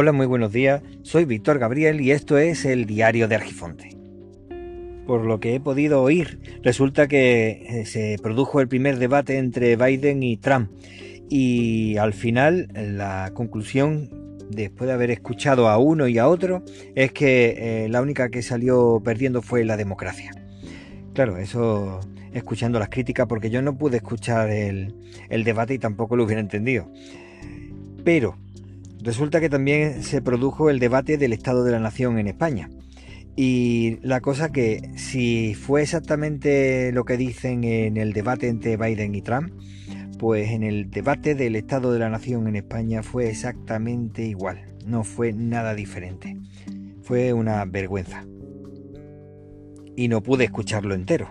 Hola, muy buenos días. Soy Víctor Gabriel y esto es el diario de Argifonte. Por lo que he podido oír, resulta que eh, se produjo el primer debate entre Biden y Trump y al final la conclusión, después de haber escuchado a uno y a otro, es que eh, la única que salió perdiendo fue la democracia. Claro, eso escuchando las críticas porque yo no pude escuchar el, el debate y tampoco lo hubiera entendido. Pero Resulta que también se produjo el debate del Estado de la Nación en España. Y la cosa que si fue exactamente lo que dicen en el debate entre Biden y Trump, pues en el debate del Estado de la Nación en España fue exactamente igual, no fue nada diferente. Fue una vergüenza. Y no pude escucharlo entero.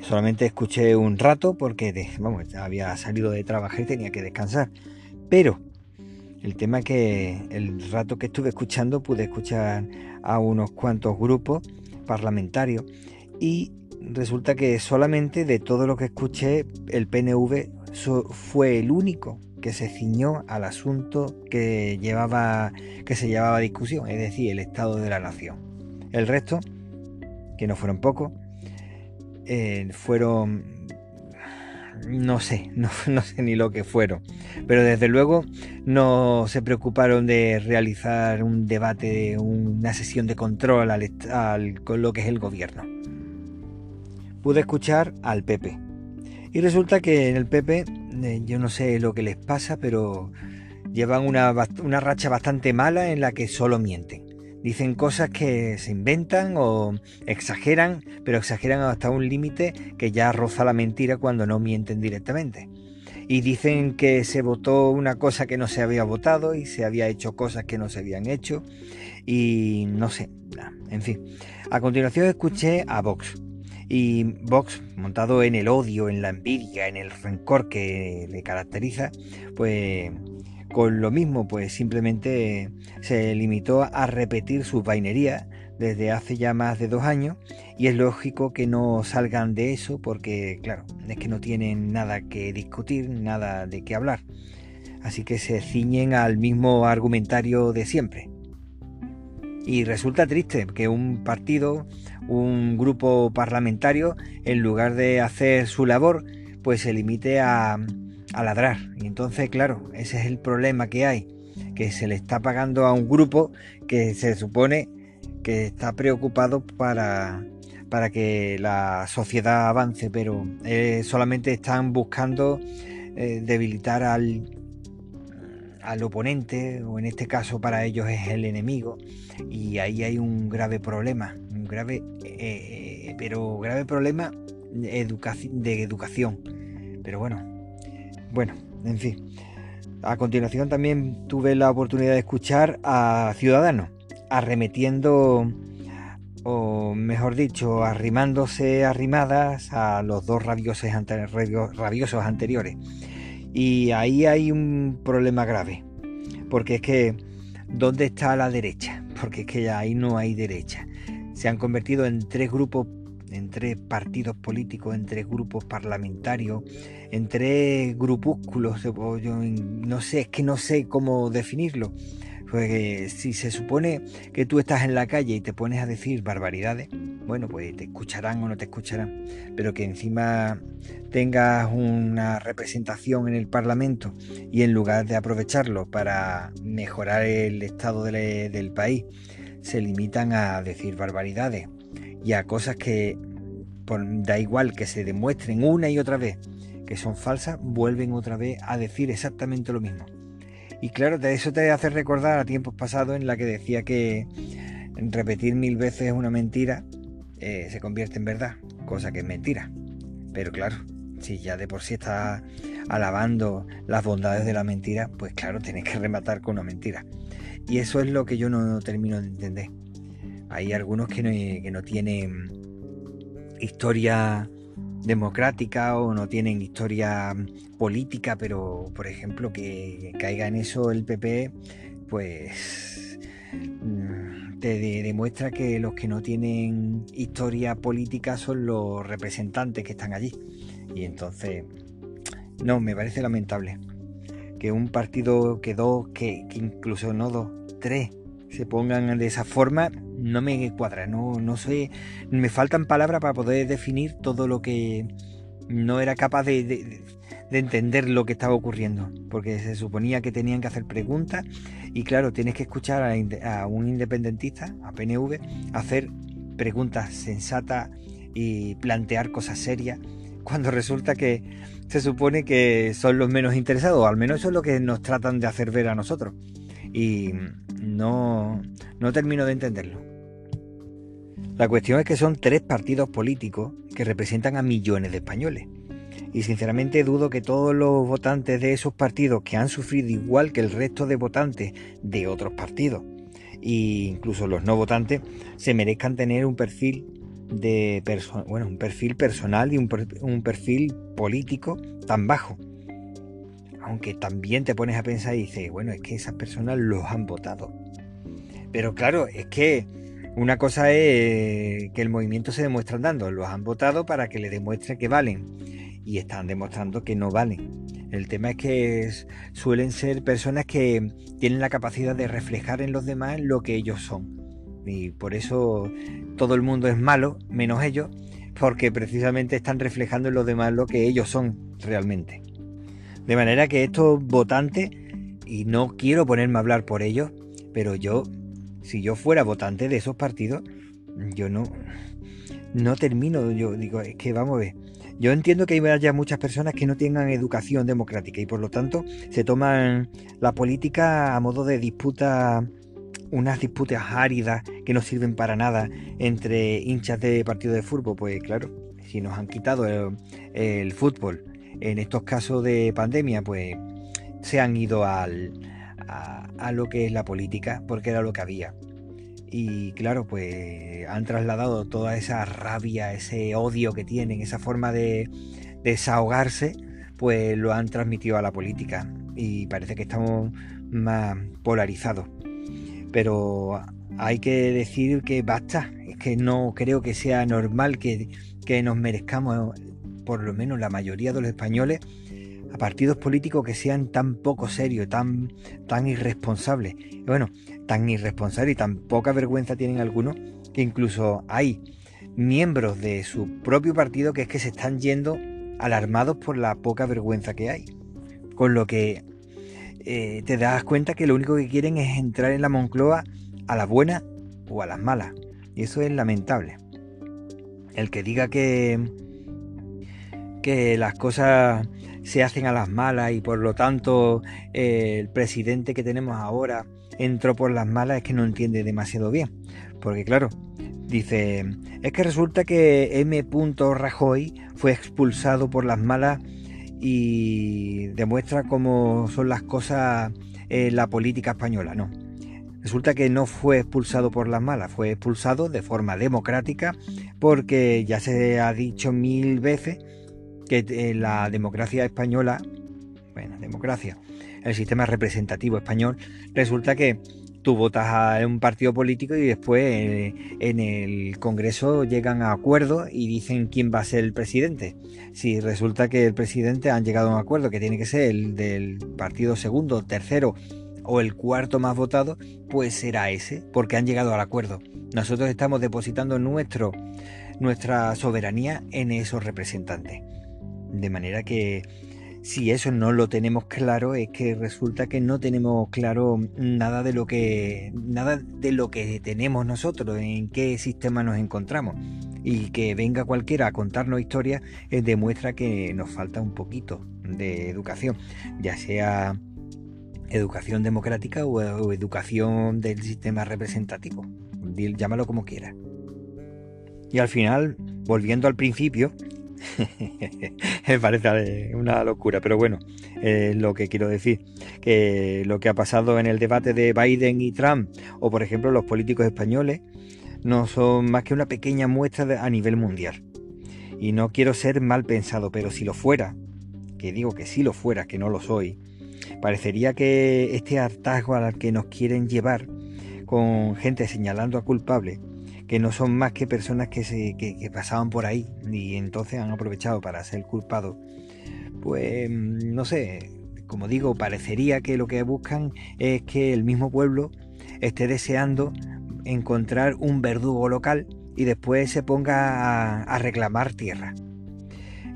Solamente escuché un rato porque había salido de trabajar y tenía que descansar. Pero el tema que el rato que estuve escuchando pude escuchar a unos cuantos grupos parlamentarios y resulta que solamente de todo lo que escuché el PNV fue el único que se ciñó al asunto que llevaba que se llevaba a discusión, es decir, el estado de la nación. El resto, que no fueron pocos, eh, fueron no sé, no, sé ni lo que fueron. Pero desde luego no se preocuparon de realizar un debate, una sesión de control al, con lo que es el gobierno. Pude escuchar al PP. Y resulta que en el PP, eh, yo no sé lo que les pasa, pero llevan una, una racha bastante mala en la que solo mienten. Dicen cosas que se inventan o exageran, pero exageran hasta un límite que ya roza la mentira cuando no mienten directamente. Y dicen que se votó una cosa que no se había votado y se había hecho cosas que no se habían hecho. Y no sé, en fin. A continuación escuché a Vox. Y Vox, montado en el odio, en la envidia, en el rencor que le caracteriza, pues con lo mismo, pues simplemente se limitó a repetir sus vainerías desde hace ya más de dos años y es lógico que no salgan de eso porque, claro, es que no tienen nada que discutir, nada de qué hablar. Así que se ciñen al mismo argumentario de siempre. Y resulta triste que un partido, un grupo parlamentario, en lugar de hacer su labor, pues se limite a, a ladrar. Y entonces, claro, ese es el problema que hay, que se le está pagando a un grupo que se supone que está preocupado para, para que la sociedad avance, pero eh, solamente están buscando eh, debilitar al, al oponente, o en este caso para ellos es el enemigo, y ahí hay un grave problema, un grave, eh, pero grave problema de educación. Pero bueno, bueno, en fin. A continuación también tuve la oportunidad de escuchar a Ciudadanos arremetiendo, o mejor dicho, arrimándose arrimadas a los dos rabiosos, anteriores. Y ahí hay un problema grave, porque es que, ¿dónde está la derecha? Porque es que ahí no hay derecha. Se han convertido en tres grupos entre partidos políticos, entre grupos parlamentarios, entre grupúsculos, no sé, es que no sé cómo definirlo. Porque si se supone que tú estás en la calle y te pones a decir barbaridades, bueno, pues te escucharán o no te escucharán, pero que encima tengas una representación en el Parlamento y en lugar de aprovecharlo para mejorar el estado del país, se limitan a decir barbaridades y a cosas que da igual que se demuestren una y otra vez que son falsas, vuelven otra vez a decir exactamente lo mismo. Y claro, eso te hace recordar a tiempos pasados en la que decía que repetir mil veces una mentira eh, se convierte en verdad, cosa que es mentira. Pero claro, si ya de por sí estás alabando las bondades de la mentira, pues claro, tienes que rematar con una mentira. Y eso es lo que yo no termino de entender. Hay algunos que no, que no tienen historia democrática o no tienen historia política, pero por ejemplo que caiga en eso el PP, pues mm, te demuestra que los que no tienen historia política son los representantes que están allí. Y entonces, no, me parece lamentable que un partido que dos, que incluso no dos, tres se pongan de esa forma, no me cuadra, no, no sé, me faltan palabras para poder definir todo lo que no era capaz de, entender lo que estaba ocurriendo, porque se suponía que tenían que hacer preguntas y claro, tienes que escuchar a, a un independentista, a PNV, hacer preguntas sensatas y plantear cosas serias, cuando resulta que se supone que son los menos interesados, o al menos eso es lo que nos tratan de hacer ver a nosotros. Y no, no termino de entenderlo. La cuestión es que son tres partidos políticos que representan a millones de españoles. Y sinceramente dudo que todos los votantes de esos partidos que han sufrido igual que el resto de votantes de otros partidos, e incluso los no votantes, se merezcan tener un perfil de bueno, un perfil personal y un, un perfil político tan bajo aunque también te pones a pensar y dices, bueno, es que esas personas los han votado. Pero claro, es que una cosa es que el movimiento se demuestra andando, los han votado para que le demuestre que valen y están demostrando que no valen. El tema es que suelen ser personas que tienen la capacidad de reflejar en los demás lo que ellos son. Y por eso todo el mundo es malo, menos ellos, porque precisamente están reflejando en los demás lo que ellos son realmente. De manera que estos votantes, y no quiero ponerme a hablar por ellos, pero yo, si yo fuera votante de esos partidos, yo no, no termino, yo digo, es que vamos a ver. Yo entiendo que haya muchas personas que no tengan educación democrática y por lo tanto se toman la política a modo de disputa, unas disputas áridas que no sirven para nada entre hinchas de partido de fútbol. Pues claro, si nos han quitado el fútbol en estos casos de pandemia, pues se han ido al, a, lo que es la política, porque era lo que había. Y claro, pues han trasladado toda esa rabia, ese odio que tienen, esa forma de, desahogarse, pues lo han transmitido a la política. Y parece que estamos más polarizados. Pero hay que decir que basta. Es que no creo que sea normal que, que nos merezcamos por lo menos la mayoría de los españoles, a partidos políticos que sean tan poco serios, tan, tan irresponsables. bueno, tan irresponsables y tan poca vergüenza tienen algunos que incluso hay miembros de su propio partido que es que se están yendo alarmados por la poca vergüenza que hay. Con lo que eh, te das cuenta que lo único que quieren es entrar en la Moncloa a las buenas o a las malas. Y eso es lamentable. El que diga que, que las cosas se hacen a las malas y por lo tanto eh, el presidente que tenemos ahora entró por las malas es que no entiende demasiado bien. Porque claro, dice, es que resulta que M. Rajoy fue expulsado por las malas y demuestra cómo son las cosas en la política española. No. Resulta que no fue expulsado por las malas, fue expulsado de forma democrática porque ya se ha dicho mil veces que eh, la democracia española, bueno, democracia, el sistema representativo español, resulta que tú votas a un partido político y después eh, en el Congreso llegan a acuerdos y dicen quién va a ser el presidente. Si resulta que el presidente han llegado a un acuerdo que tiene que ser el del partido segundo, tercero o el cuarto más votado, pues será ese, porque han llegado al acuerdo. Nosotros estamos depositando nuestro, nuestra soberanía en esos representantes. De manera que si eso no lo tenemos claro es que resulta que no tenemos claro nada de lo que nada de lo que tenemos nosotros, en qué sistema nos encontramos y que venga cualquiera a contarnos historias eh, demuestra que nos falta un poquito de educación, ya sea educación democrática o, o educación del sistema representativo, llámalo como quiera. Y al final, volviendo al principio, Me parece una locura, pero bueno, es lo que quiero decir. Que lo que ha pasado en el debate de Biden y Trump, o por ejemplo los políticos españoles, no son más que una pequeña muestra a nivel mundial. Y no quiero ser mal pensado, pero si lo fuera, que digo que si lo fuera, que no lo soy, parecería que este hartazgo al que nos quieren llevar, con gente señalando a culpables, que no son más que personas que, se, pasaban por ahí y entonces han aprovechado para ser culpados. Pues no sé, como digo, parecería que lo que buscan es que el mismo pueblo esté deseando encontrar un verdugo local y después se ponga a, reclamar tierra.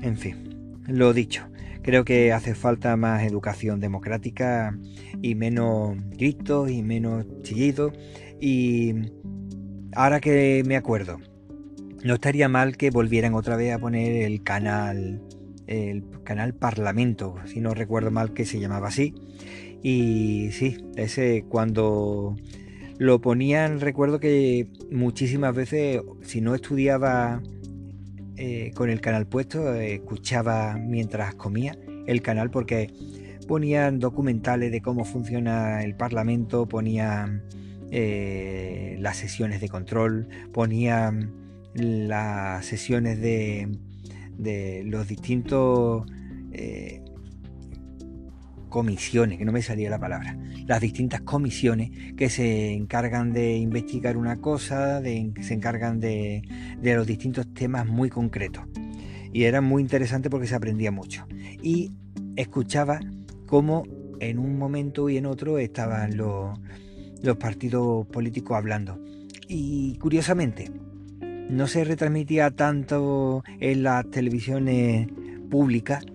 En fin, lo dicho, creo que hace falta más educación democrática y menos gritos y menos chillidos. Y ahora que me acuerdo, no estaría mal que volvieran otra vez a poner el canal, el canal Parlamento, si no recuerdo mal que se llamaba así. Y sí, ese cuando lo ponían, recuerdo que muchísimas veces, si no estudiaba eh, con el canal puesto, escuchaba mientras comía el canal porque ponían documentales de cómo funciona el Parlamento, ponían eh, las sesiones de control, ponían las sesiones de, los distintos eh, comisiones, que no me salía la palabra, las distintas comisiones que se encargan de investigar una cosa, se encargan de, de los distintos temas muy concretos. Y era muy interesante porque se aprendía mucho. Y escuchaba cómo en un momento y en otro estaban los, los partidos políticos hablando. Y curiosamente, no se retransmitía tanto en las televisiones públicas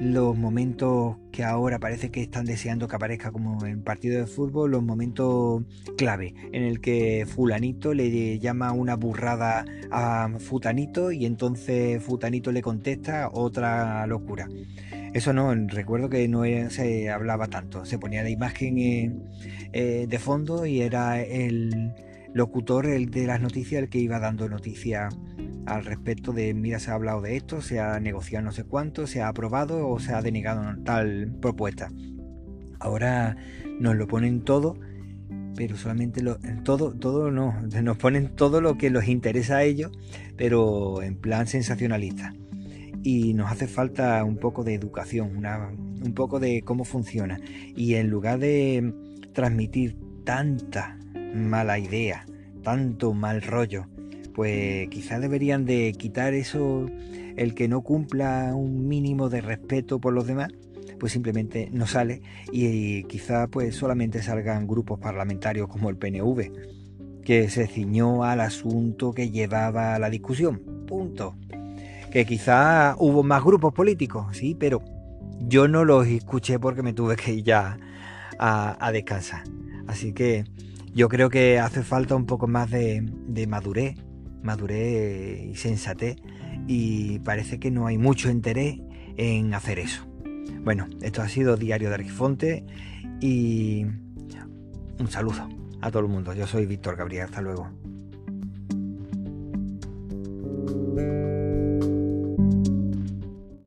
los momentos que ahora parece que están deseando que aparezca como en partido de fútbol, los momentos clave en el que fulanito le llama una burrada a futanito y entonces futanito le contesta otra locura. Eso no, recuerdo que no se hablaba tanto, se ponía la imagen eh, de fondo y era el locutor el de las noticias el que iba dando noticias al respecto de, mira, se ha hablado de esto, se ha negociado no sé cuánto, se ha aprobado o se ha denegado tal propuesta. Ahora nos lo ponen todo, pero solamente lo, todo, todo no, nos ponen todo lo que les interesa a ellos, pero en plan sensacionalista. Y nos hace falta un poco de educación, un poco de cómo funciona. Y en lugar de transmitir tanta mala idea, tanto mal rollo, pues quizás deberían de quitar eso, el que no cumpla un mínimo de respeto por los demás, pues simplemente no sale y, quizá pues solamente salgan grupos parlamentarios como el PNV, que se ciñó al asunto que llevaba la discusión. Punto. Que quizá hubo más grupos políticos, sí, pero yo no los escuché porque me tuve que ir ya a, descansar. Así que yo creo que hace falta un poco más de, de madurez madurez y sensatez y parece que no hay mucho interés en hacer eso. Bueno, esto ha sido Diario de Argifonte y un saludo a todo el mundo. Yo soy Víctor Gabriel, hasta luego.